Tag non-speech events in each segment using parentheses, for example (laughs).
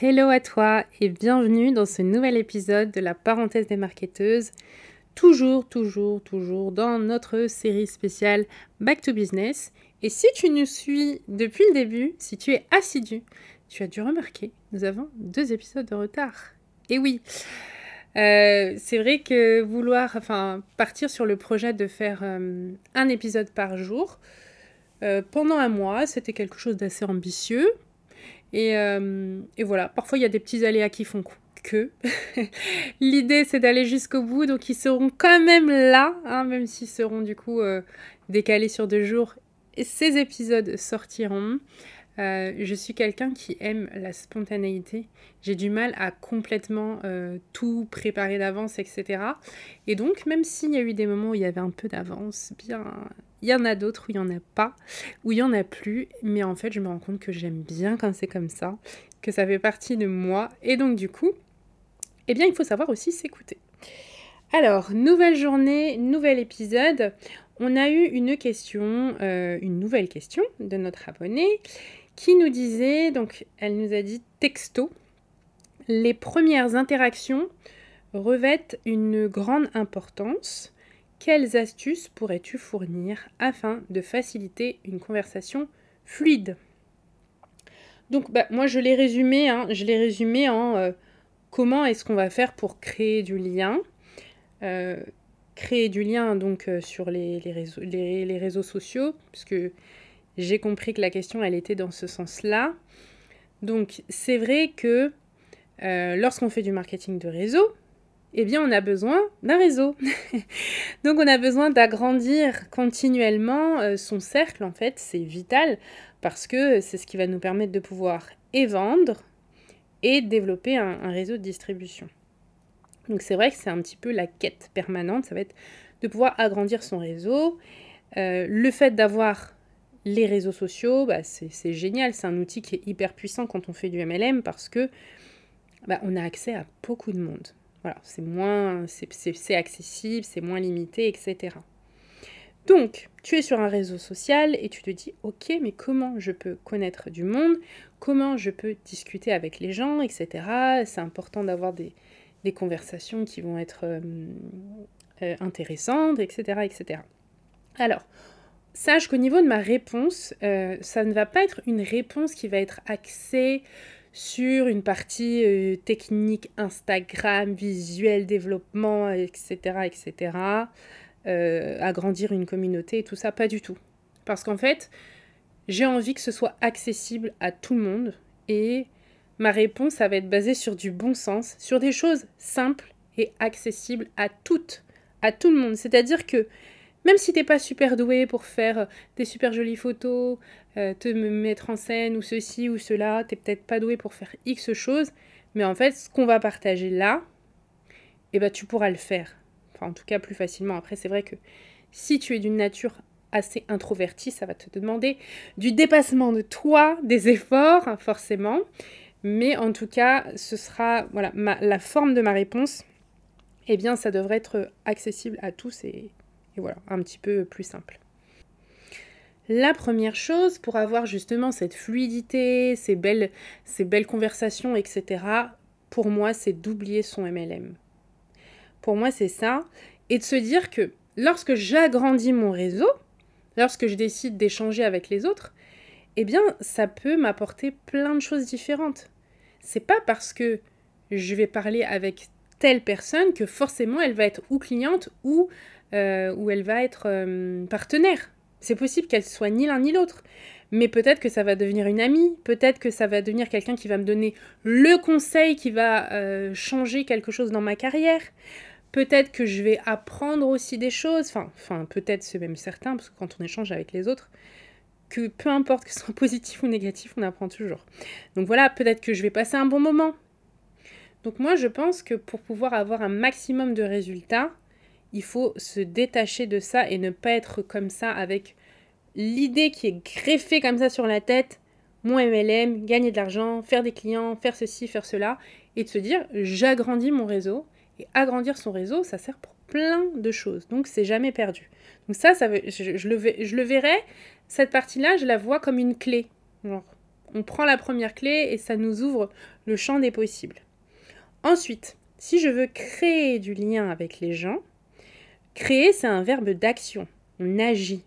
Hello à toi et bienvenue dans ce nouvel épisode de la parenthèse des marketeuses. Toujours, toujours, toujours dans notre série spéciale Back to Business. Et si tu nous suis depuis le début, si tu es assidu, tu as dû remarquer, nous avons deux épisodes de retard. Et oui, euh, c'est vrai que vouloir, enfin, partir sur le projet de faire euh, un épisode par jour, euh, pendant un mois, c'était quelque chose d'assez ambitieux. Euh, et, voilà, parfois il y a des petits aléas qui font que. (laughs) L'idée c'est d'aller jusqu'au bout, donc ils seront quand même là, hein, même s'ils seront du coup euh, décalés sur deux jours. Et ces épisodes sortiront. je suis quelqu'un qui aime la spontanéité. J'ai du mal à complètement tout préparer d'avance, etc. Et donc, même s'il y a eu des moments où il y avait un peu d'avance, bien, il y en a d'autres où il n'y en a pas, où il n'y en a plus, mais en fait je me rends compte que j'aime bien quand c'est comme ça, que ça fait partie de moi, et donc du coup, eh bien il faut savoir aussi s'écouter. Alors, nouvelle journée, nouvel épisode. On a eu une question, euh, une nouvelle question de notre abonnée qui nous disait, donc elle nous a dit texto, les premières interactions revêtent une grande importance quelles astuces pourrais-tu fournir afin de faciliter une conversation fluide? Donc, bah, moi, je l'ai résumé, hein, je l'ai résumé en euh, comment est-ce qu'on va faire pour créer du lien. Euh, créer du lien donc euh, sur les, réseaux, les, réseaux sociaux, puisque j'ai compris que la question, elle était dans ce sens-là. Donc, c'est vrai que lorsqu'on fait du marketing de réseau, eh bien, on a besoin d'un réseau. (laughs) Donc, on a besoin d'agrandir continuellement euh, son cercle, en fait, c'est vital parce que c'est ce qui va nous permettre de pouvoir et vendre et développer un, réseau de distribution. Donc, c'est vrai que c'est un petit peu la quête permanente, ça va être de pouvoir agrandir son réseau. Euh, le fait d'avoir les réseaux sociaux, bah, c'est génial, c'est un outil qui est hyper puissant quand on fait du MLM parce que bah, on a accès à beaucoup de monde. Voilà, c'est moins, c'est accessible, c'est moins limité, etc. Donc, tu es sur un réseau social et tu te dis, ok, mais comment je peux connaître du monde? Comment je peux discuter avec les gens, etc. C'est important d'avoir des, conversations qui vont être euh, euh, intéressantes, etc., etc. Alors, sache qu'au niveau de ma réponse, euh, ça ne va pas être une réponse qui va être axée sur une partie euh, technique, Instagram, visuel, développement, etc., etc., euh, agrandir une communauté et tout ça, pas du tout. Parce qu'en fait, j'ai envie que ce soit accessible à tout le monde et ma réponse, ça va être basée sur du bon sens, sur des choses simples et accessibles à toutes, à tout le monde. C'est-à-dire que même si t'es pas super doué pour faire euh, des super jolies photos, euh, te mettre en scène ou ceci ou cela, t'es peut-être pas doué pour faire X choses, mais en fait, ce qu'on va partager là, eh ben, tu pourras le faire. Enfin, en tout cas, plus facilement. Après, c'est vrai que si tu es d'une nature assez introvertie, ça va te demander du dépassement de toi, des efforts, hein, forcément. Mais en tout cas, ce sera voilà, la forme de ma réponse. Eh bien, ça devrait être accessible à tous et, voilà, un petit peu plus simple. La première chose pour avoir justement cette fluidité, ces belles, ces belles conversations, etc., pour moi, c'est d'oublier son MLM. Pour moi, c'est ça. Et de se dire que lorsque j'agrandis mon réseau, lorsque je décide d'échanger avec les autres, eh bien, ça peut m'apporter plein de choses différentes. C'est pas parce que je vais parler avec telle personne que forcément elle va être ou cliente ou, euh, ou elle va être euh, partenaire. C'est possible qu'elle soit ni l'un ni l'autre. Mais peut-être que ça va devenir une amie, peut-être que ça va devenir quelqu'un qui va me donner le conseil qui va euh, changer quelque chose dans ma carrière. Peut-être que je vais apprendre aussi des choses. Enfin, enfin peut-être c'est même certain, parce que quand on échange avec les autres, que peu importe que ce soit (laughs) positif ou négatif, on apprend toujours. Donc voilà, peut-être que je vais passer un bon moment. Donc moi, je pense que pour pouvoir avoir un maximum de résultats, il faut se détacher de ça et ne pas être comme ça avec l'idée qui est greffée comme ça sur la tête, mon MLM, gagner de l'argent, faire des clients, faire ceci, faire cela, et de se dire j'agrandis mon réseau. Et agrandir son réseau, ça sert pour plein de choses. Donc c'est jamais perdu. Donc ça, ça je, le, je le verrai, cette partie-là, je la vois comme une clé. on prend la première clé et ça nous ouvre le champ des possibles. Ensuite, si je veux créer du lien avec les gens, créer, c'est un verbe d'action. On agit.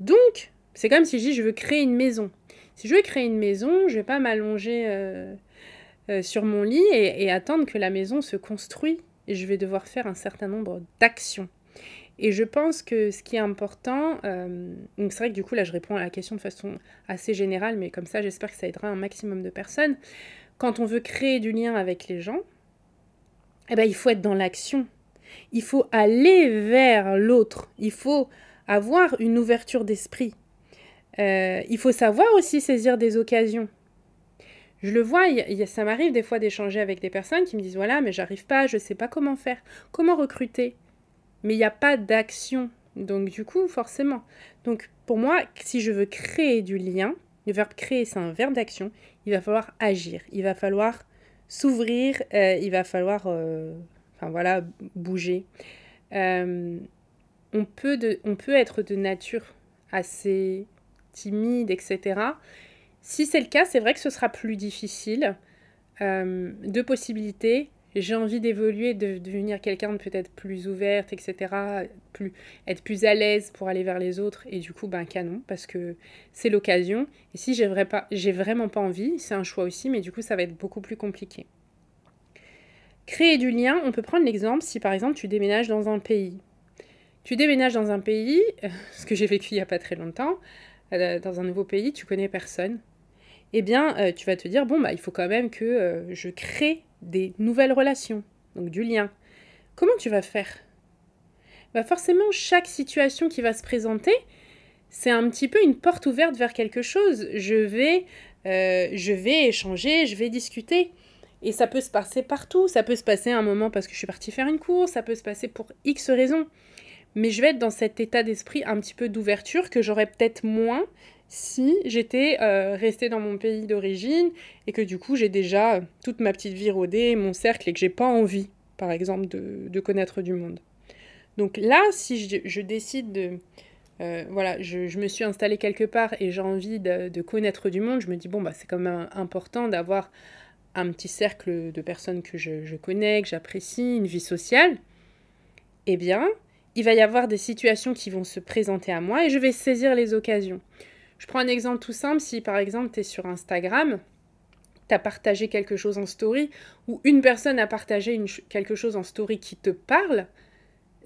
Donc, c'est comme si je dis je veux créer une maison. Si je veux créer une maison, je vais pas m'allonger euh, euh, sur mon lit et, attendre que la maison se construise. Et je vais devoir faire un certain nombre d'actions. Et je pense que ce qui est important, euh, c'est vrai que du coup là je réponds à la question de façon assez générale, mais comme ça j'espère que ça aidera un maximum de personnes. Quand on veut créer du lien avec les gens, eh ben, il faut être dans l'action. Il faut aller vers l'autre. Il faut avoir une ouverture d'esprit. Euh, il faut savoir aussi saisir des occasions. Je le vois, ça m'arrive des fois d'échanger avec des personnes qui me disent voilà, mais j'arrive pas, je sais pas comment faire, comment recruter? Mais il n'y a pas d'action. Donc du coup, forcément. Donc pour moi, si je veux créer du lien, le verbe créer, c'est un verbe d'action, il va falloir agir, il va falloir s'ouvrir, euh, il va falloir euh, voilà, bouger on peut, de, on peut être de nature assez timide, etc. Si c'est le cas, c'est vrai que ce sera plus difficile. Euh, deux possibilités. J'ai envie d'évoluer, de, devenir quelqu'un de peut-être plus ouverte, etc. Être plus à l'aise pour aller vers les autres. Et du coup, ben canon, parce que c'est l'occasion. Et si j'ai vraiment pas envie, c'est un choix aussi, mais du coup, ça va être beaucoup plus compliqué. Créer du lien, on peut prendre l'exemple si par exemple tu déménages dans un pays. Tu déménages dans un pays, euh, (laughs) ce que j'ai vécu il n'y a pas très longtemps, euh, dans un nouveau pays, tu connais personne. Eh bien, euh, tu vas te dire, bon, bah, il faut quand même que je crée des nouvelles relations, donc du lien. Comment tu vas faire? Bah Forcément, chaque situation qui va se présenter, c'est un petit peu une porte ouverte vers quelque chose. Je vais, je vais échanger, je vais discuter. Et ça peut se passer partout. Ça peut se passer un moment parce que je suis partie faire une course, ça peut se passer pour X raisons mais je vais être dans cet état d'esprit un petit peu d'ouverture que j'aurais peut-être moins si j'étais euh, restée dans mon pays d'origine et que du coup j'ai déjà toute ma petite vie rodée, mon cercle et que j'ai pas envie, par exemple, de, connaître du monde. Donc là, si je, décide de... Euh, voilà, je, me suis installée quelque part et j'ai envie de, connaître du monde, je me dis, bon, bah, c'est quand même important d'avoir un petit cercle de personnes que je, connais, que j'apprécie, une vie sociale. Eh bien, il va y avoir des situations qui vont se présenter à moi et je vais saisir les occasions. Je prends un exemple tout simple, si par exemple tu es sur Instagram, tu as partagé quelque chose en story, ou une personne a partagé quelque chose en story qui te parle,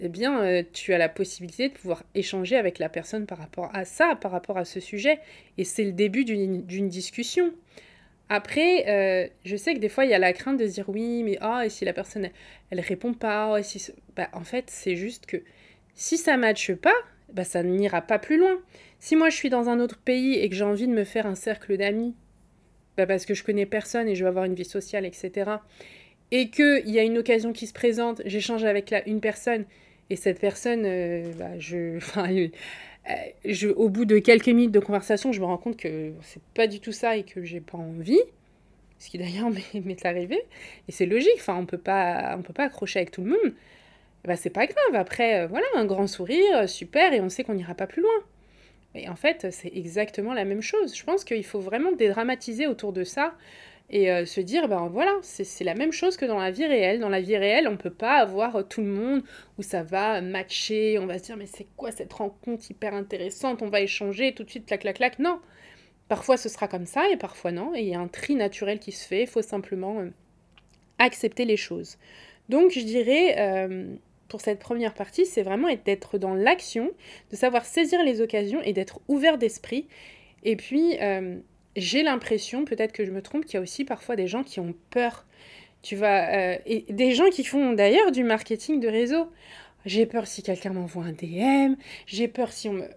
eh bien, euh, tu as la possibilité de pouvoir échanger avec la personne par rapport à ça, par rapport à ce sujet. Et c'est le début d'une discussion. Après, euh, je sais que des fois, il y a la crainte de dire oui, mais ah, et si la personne, elle, répond pas, et si... Bah, en fait, c'est juste que si ça ne matche pas, bah, ça n'ira pas plus loin. Si moi je suis dans un autre pays et que j'ai envie de me faire un cercle d'amis, bah, parce que je connais personne et je veux avoir une vie sociale, etc., et qu'il y a une occasion qui se présente, j'échange avec la, une personne, et cette personne, euh, bah, je, (laughs) je, au bout de quelques minutes de conversation, je me rends compte que c'est pas du tout ça et que j'ai pas envie. Ce qui d'ailleurs (laughs) m'est arrivé. Et c'est logique, enfin, on peut pas, on peut pas accrocher avec tout le monde bah, c'est pas grave. Après, euh, voilà, un grand sourire, euh, super, et on sait qu'on n'ira pas plus loin. Et en fait, c'est exactement la même chose. Je pense qu'il faut vraiment dédramatiser autour de ça et euh, se dire, ben voilà, c'est la même chose que dans la vie réelle. Dans la vie réelle, on ne peut pas avoir tout le monde où ça va matcher, on va se dire, mais c'est quoi cette rencontre hyper intéressante, on va échanger tout de suite, clac, clac, clac. Non. Parfois ce sera comme ça et parfois non. Et il y a un tri naturel qui se fait, il faut simplement accepter les choses. Donc je dirais, euh, pour cette première partie, c'est vraiment d'être dans l'action, de savoir saisir les occasions et d'être ouvert d'esprit. Et puis, euh, j'ai l'impression, peut-être que je me trompe, qu'il y a aussi parfois des gens qui ont peur. Tu vas, euh, et des gens qui font d'ailleurs du marketing de réseau. J'ai peur si quelqu'un m'envoie un DM, j'ai peur si on me...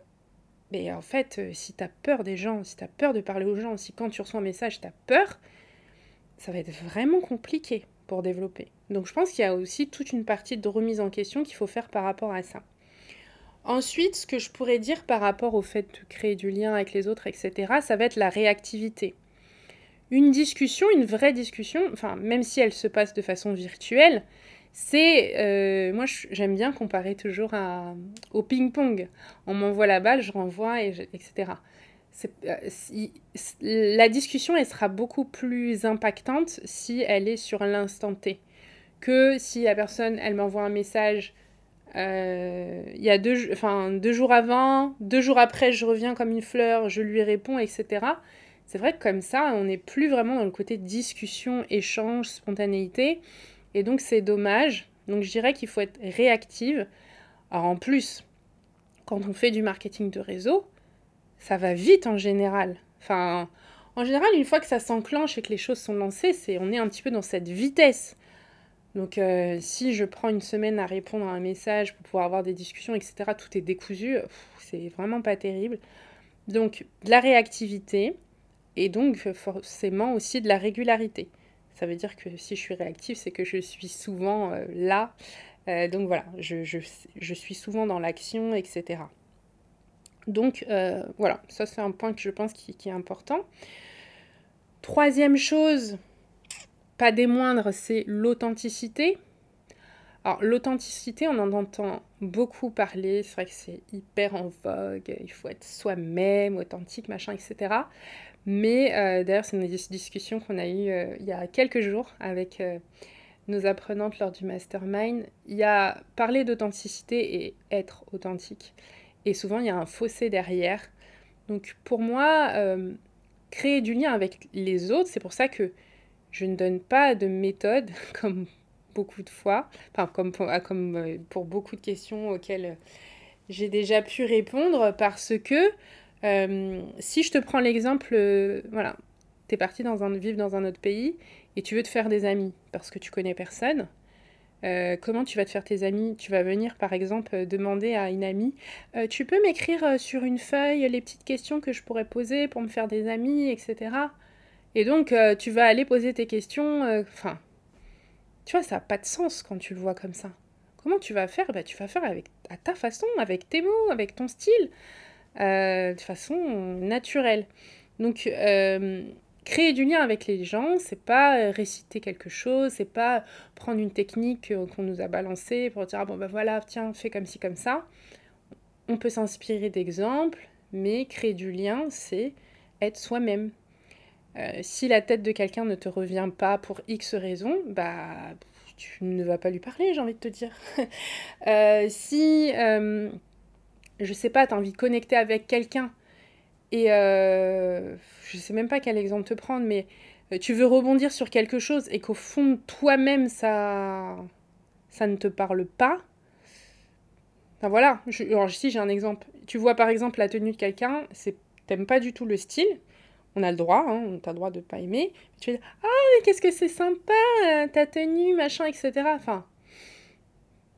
Mais en fait, si tu as peur des gens, si tu as peur de parler aux gens, si quand tu reçois un message, tu as peur, ça va être vraiment compliqué pour développer. Donc je pense qu'il y a aussi toute une partie de remise en question qu'il faut faire par rapport à ça. Ensuite, ce que je pourrais dire par rapport au fait de créer du lien avec les autres, etc., ça va être la réactivité. Une discussion, une vraie discussion, enfin, même si elle se passe de façon virtuelle, c'est. Euh, moi, j'aime bien comparer toujours à, au ping-pong. On m'envoie la balle, je renvoie, et etc. Euh, la discussion, elle sera beaucoup plus impactante si elle est sur l'instant T que si la personne, elle m'envoie un message il y a deux, enfin, deux jours avant, deux jours après, je reviens comme une fleur, je lui réponds, etc. C'est vrai que comme ça, on n'est plus vraiment dans le côté discussion, échange, spontanéité. Et donc, c'est dommage. Donc, je dirais qu'il faut être réactive. Alors, en plus, quand on fait du marketing de réseau, ça va vite en général. Enfin, en général, une fois que ça s'enclenche et que les choses sont lancées, c'est on est un petit peu dans cette vitesse. Donc, euh, si je prends une semaine à répondre à un message pour pouvoir avoir des discussions, etc., tout est décousu, c'est vraiment pas terrible. Donc, de la réactivité et donc forcément aussi de la régularité. Ça veut dire que si je suis réactive, c'est que je suis souvent euh, là. Euh, donc voilà, je, je, suis souvent dans l'action, etc. Donc voilà, ça c'est un point que je pense qui est important. Troisième chose, pas des moindres, c'est l'authenticité. Alors l'authenticité, on en entend beaucoup parler, c'est vrai que c'est hyper en vogue, il faut être soi-même, authentique, machin, etc. Mais euh, d'ailleurs, c'est une discussion qu'on a eue euh, il y a quelques jours avec euh, nos apprenantes lors du mastermind. Il y a parler d'authenticité et être authentique. Et souvent, il y a un fossé derrière. Donc pour moi, créer du lien avec les autres, c'est pour ça que je ne donne pas de méthode (laughs) comme beaucoup de fois, enfin comme pour, ah, euh, beaucoup de questions auxquelles j'ai déjà pu répondre parce que euh, si je te prends l'exemple, euh, voilà, tu es parti dans un, vivre dans un autre pays et tu veux te faire des amis parce que tu connais personne. comment tu vas te faire tes amis? Tu vas venir par exemple demander à une amie Tu peux m'écrire sur une feuille les petites questions que je pourrais poser pour me faire des amis, etc. Et donc, euh, tu vas aller poser tes questions. Euh, enfin, tu vois, ça n'a pas de sens quand tu le vois comme ça. Comment tu vas faire? Bah, Tu vas faire avec, à ta façon, avec tes mots, avec ton style, euh, de façon naturelle. Donc, créer du lien avec les gens, c'est pas réciter quelque chose, c'est pas prendre une technique qu'on nous a balancée pour dire ah bon ben voilà, tiens, fais comme ci, comme ça. On peut s'inspirer d'exemples, mais créer du lien, c'est être soi-même. Euh, si la tête de quelqu'un ne te revient pas pour X raison, bah tu ne vas pas lui parler, j'ai envie de te dire. (laughs) euh, si, euh, je sais pas, tu as envie de connecter avec quelqu'un et je sais même pas quel exemple te prendre, mais tu veux rebondir sur quelque chose et qu'au fond toi-même ça, ça ne te parle pas. Enfin voilà, je, alors si j'ai un exemple. Tu vois par exemple la tenue de quelqu'un, c'est t'aimes pas du tout le style, on a le droit, hein, on le droit de ne pas aimer. Tu vas dire, ah, mais qu'est-ce que c'est sympa, euh, ta tenue, machin, etc. Enfin,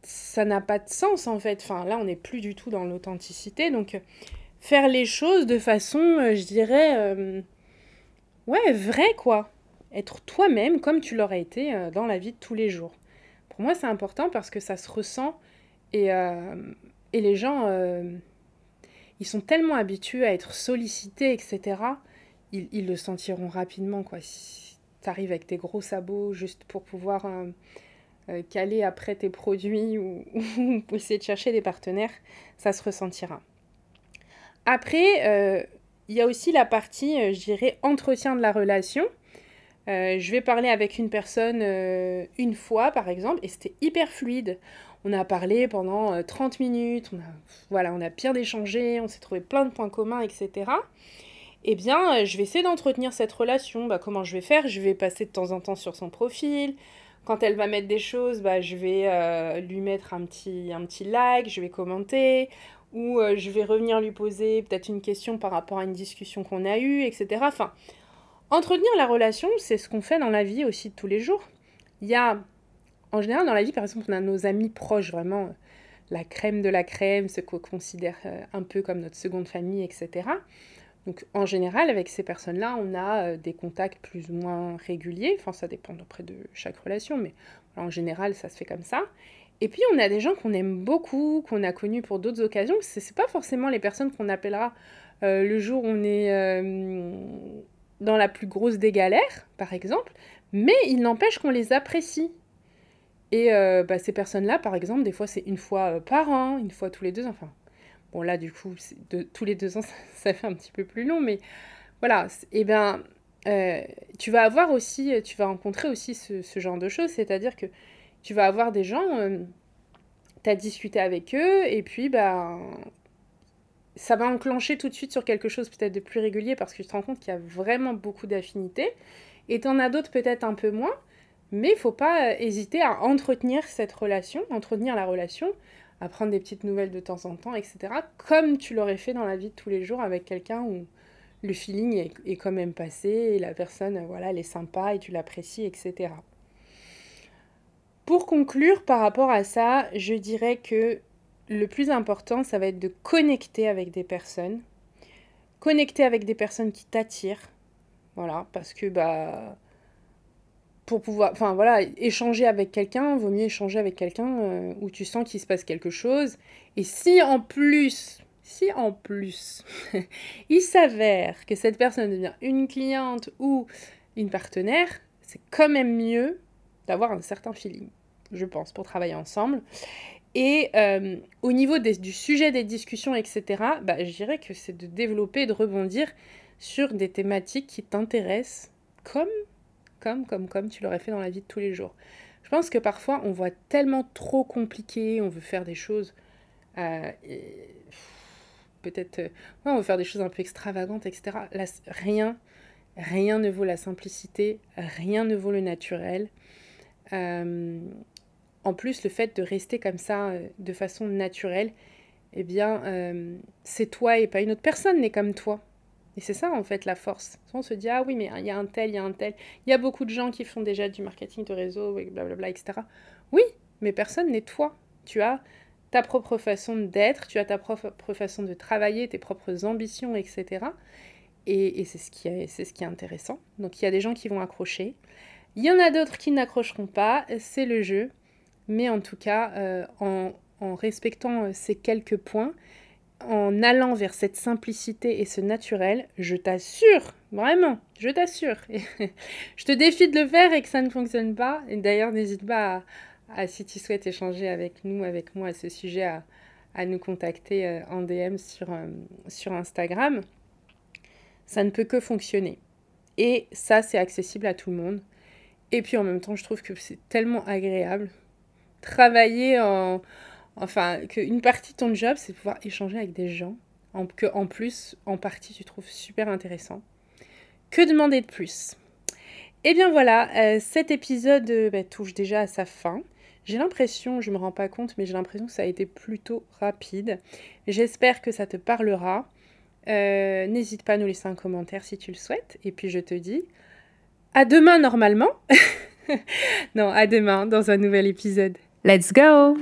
ça n'a pas de sens en fait. Enfin, là, on n'est plus du tout dans l'authenticité. Donc, faire les choses de façon, euh, je dirais, euh, ouais, vrai quoi. Être toi-même comme tu l'aurais été dans la vie de tous les jours. Pour moi, c'est important parce que ça se ressent et, et les gens, ils sont tellement habitués à être sollicités, etc ils, le sentiront rapidement. Quoi. Si tu arrives avec tes gros sabots juste pour pouvoir euh, euh, caler après tes produits (laughs) ou, essayer de chercher des partenaires, ça se ressentira. Après, euh, il y a aussi la partie, je dirais, entretien de la relation. je vais parler avec une personne une fois, par exemple, et c'était hyper fluide. On a parlé pendant 30 minutes, on a, voilà, on a bien échangé, on s'est trouvé plein de points communs, etc eh bien, euh, je vais essayer d'entretenir cette relation. Bah, comment je vais faire? Je vais passer de temps en temps sur son profil, quand elle va mettre des choses, bah, je vais euh, lui mettre un petit, un petit like, je vais commenter, ou euh, je vais revenir lui poser peut-être une question par rapport à une discussion qu'on a eue, etc. Enfin, entretenir la relation, c'est ce qu'on fait dans la vie aussi de tous les jours. Il y a, en général, dans la vie, par exemple, on a nos amis proches, vraiment la crème de la crème, ce qu'on considère un peu comme notre seconde famille, etc. Donc en général, avec ces personnes-là, on a euh, des contacts plus ou moins réguliers. Enfin, ça dépend auprès de chaque relation, mais en général, ça se fait comme ça. Et puis on a des gens qu'on aime beaucoup, qu'on a connus pour d'autres occasions. Ce n'est pas forcément les personnes qu'on appellera euh, le jour où on est euh, dans la plus grosse des galères, par exemple, mais il n'empêche qu'on les apprécie. Et bah, ces personnes-là, par exemple, des fois c'est une fois par an, une fois tous les deux, enfin Bon, là, du coup, de, tous les deux ans, (laughs) ça, fait un petit peu plus long, mais voilà. Eh bien, euh, tu vas avoir aussi, tu vas rencontrer aussi ce, genre de choses, c'est-à-dire que tu vas avoir des gens, euh, tu as discuté avec eux, et puis, bah, ça va enclencher tout de suite sur quelque chose peut-être de plus régulier parce que tu te rends compte qu'il y a vraiment beaucoup d'affinités, et tu en as d'autres peut-être un peu moins, mais il faut pas euh, hésiter à entretenir cette relation, entretenir la relation à prendre des petites nouvelles de temps en temps, etc. Comme tu l'aurais fait dans la vie de tous les jours avec quelqu'un où le feeling est, quand même passé et la personne, voilà, elle est sympa et tu l'apprécies, etc. Pour conclure par rapport à ça, je dirais que le plus important, ça va être de connecter avec des personnes. Connecter avec des personnes qui t'attirent. Voilà, parce que bah pour pouvoir, enfin voilà, échanger avec quelqu'un, vaut mieux échanger avec quelqu'un euh, où tu sens qu'il se passe quelque chose. Et si en plus, si en plus, (laughs) il s'avère que cette personne devient une cliente ou une partenaire, c'est quand même mieux d'avoir un certain feeling, je pense, pour travailler ensemble. Et euh, au niveau du sujet des discussions, etc., bah, je dirais que c'est de développer, de rebondir sur des thématiques qui t'intéressent, comme comme, comme, comme tu l'aurais fait dans la vie de tous les jours. Je pense que parfois, on voit tellement trop compliqué, on veut faire des choses... Euh, peut-être... Euh, on veut faire des choses un peu extravagantes, etc. Là, rien, rien ne vaut la simplicité, rien ne vaut le naturel. Euh, en plus, le fait de rester comme ça, de façon naturelle, eh bien, c'est toi et pas une autre personne n'est comme toi. Et c'est ça en fait la force. On se dit ah oui mais il y a un tel, il y a un tel. Il y a beaucoup de gens qui font déjà du marketing de réseau, blablabla, etc. Oui, mais personne n'est toi. Tu as ta propre façon d'être, tu as ta propre façon de travailler, tes propres ambitions, etc. Et, c'est ce, qui est, ce qui est intéressant. Donc il y a des gens qui vont accrocher. Il y en a d'autres qui n'accrocheront pas. C'est le jeu. Mais en tout cas, euh, en, respectant euh, ces quelques points, en allant vers cette simplicité et ce naturel, je t'assure, vraiment, je t'assure. (laughs) je te défie de le faire et que ça ne fonctionne pas. Et d'ailleurs, n'hésite pas à, si tu souhaites échanger avec nous, avec moi à ce sujet, à, nous contacter euh, en DM sur, euh, sur Instagram. Ça ne peut que fonctionner. Et ça, c'est accessible à tout le monde. Et puis en même temps, je trouve que c'est tellement agréable. Travailler en Enfin, qu'une partie de ton job, c'est pouvoir échanger avec des gens en, que, en plus, en partie, tu trouves super intéressant. Que demander de plus? Eh bien voilà, euh, cet épisode euh, bah, touche déjà à sa fin. J'ai l'impression, je ne me rends pas compte, mais j'ai l'impression que ça a été plutôt rapide. J'espère que ça te parlera. Euh, n'hésite pas à nous laisser un commentaire si tu le souhaites. Et puis je te dis à demain normalement. (laughs) non, à demain dans un nouvel épisode. Let's go!